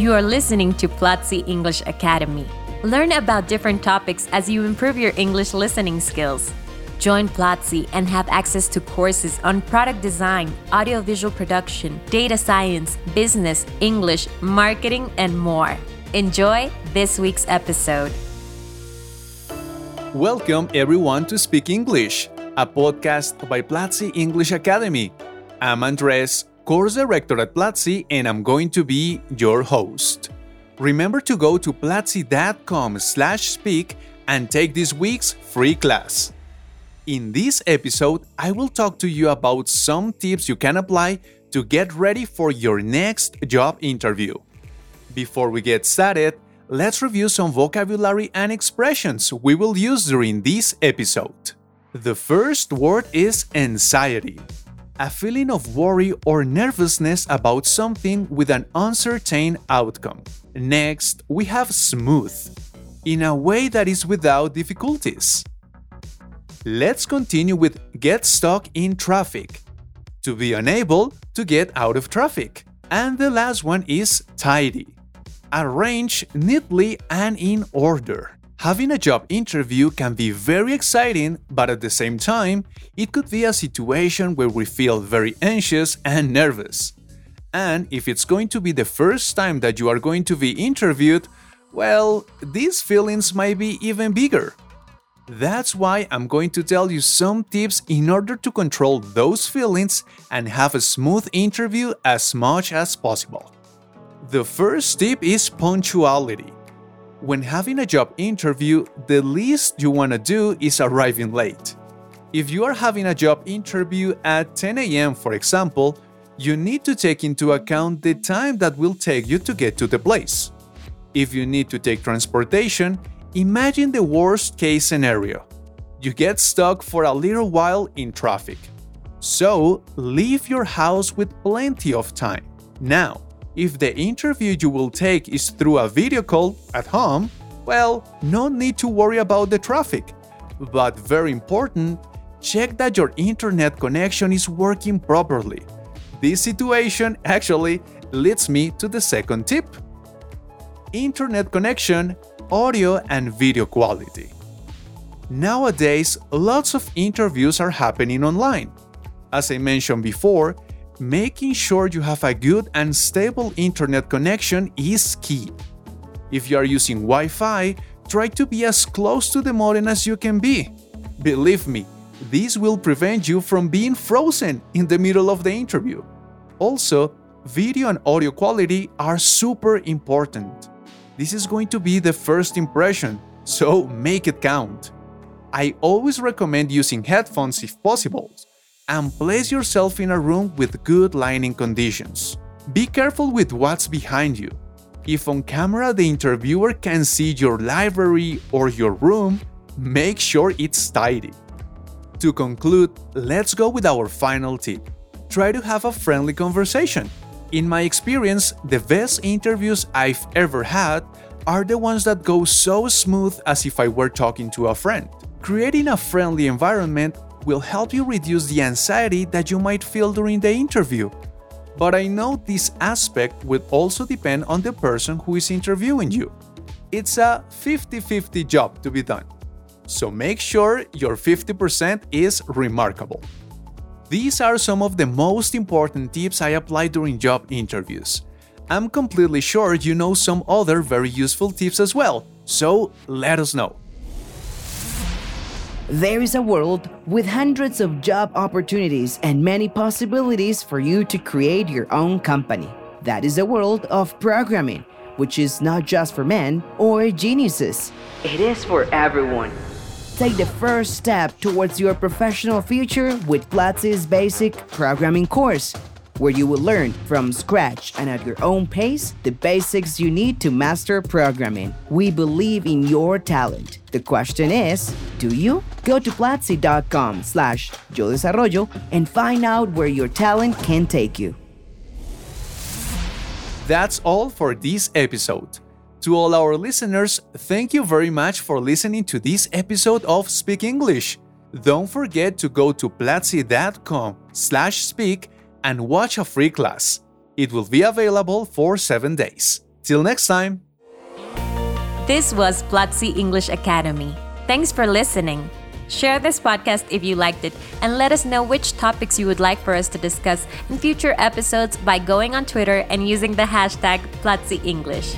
You are listening to Platzi English Academy. Learn about different topics as you improve your English listening skills. Join Platzi and have access to courses on product design, audiovisual production, data science, business, English, marketing, and more. Enjoy this week's episode. Welcome everyone to Speak English, a podcast by Platzi English Academy. I'm Andres, course director at Platzi, and I'm going to be your host. Remember to go to platzi.com slash speak and take this week's free class. In this episode, I will talk to you about some tips you can apply to get ready for your next job interview. Before we get started, let's review some vocabulary and expressions we will use during this episode. The first word is anxiety a feeling of worry or nervousness about something with an uncertain outcome. Next, we have smooth, in a way that is without difficulties. Let's continue with get stuck in traffic, to be unable to get out of traffic. And the last one is tidy, arrange neatly and in order. Having a job interview can be very exciting, but at the same time, it could be a situation where we feel very anxious and nervous. And if it's going to be the first time that you are going to be interviewed, well, these feelings might be even bigger. That's why I'm going to tell you some tips in order to control those feelings and have a smooth interview as much as possible. The first tip is punctuality. When having a job interview, the least you want to do is arriving late. If you are having a job interview at 10 a.m., for example, you need to take into account the time that will take you to get to the place. If you need to take transportation, imagine the worst case scenario. You get stuck for a little while in traffic. So, leave your house with plenty of time. Now, if the interview you will take is through a video call at home, well, no need to worry about the traffic. But very important, check that your internet connection is working properly. This situation actually leads me to the second tip internet connection, audio, and video quality. Nowadays, lots of interviews are happening online. As I mentioned before, making sure you have a good and stable internet connection is key. If you are using Wi Fi, try to be as close to the modem as you can be. Believe me, this will prevent you from being frozen in the middle of the interview. Also, video and audio quality are super important. This is going to be the first impression, so make it count. I always recommend using headphones if possible and place yourself in a room with good lighting conditions. Be careful with what's behind you. If on camera the interviewer can see your library or your room, make sure it's tidy. To conclude, let's go with our final tip. Try to have a friendly conversation. In my experience, the best interviews I've ever had are the ones that go so smooth as if I were talking to a friend. Creating a friendly environment will help you reduce the anxiety that you might feel during the interview. But I know this aspect will also depend on the person who is interviewing you. It's a 50 50 job to be done. So make sure your 50% is remarkable. These are some of the most important tips I apply during job interviews. I'm completely sure you know some other very useful tips as well, so let us know. There is a world with hundreds of job opportunities and many possibilities for you to create your own company. That is a world of programming, which is not just for men or geniuses. It is for everyone. Take the first step towards your professional future with Platzi's basic programming course where you will learn from scratch and at your own pace the basics you need to master programming. We believe in your talent. The question is, do you? Go to platzi.com slash yo desarrollo and find out where your talent can take you. That's all for this episode. To all our listeners, thank you very much for listening to this episode of Speak English. Don't forget to go to platzi.com slash speak and watch a free class. It will be available for 7 days. Till next time. This was Platzi English Academy. Thanks for listening. Share this podcast if you liked it and let us know which topics you would like for us to discuss in future episodes by going on Twitter and using the hashtag Platzi English.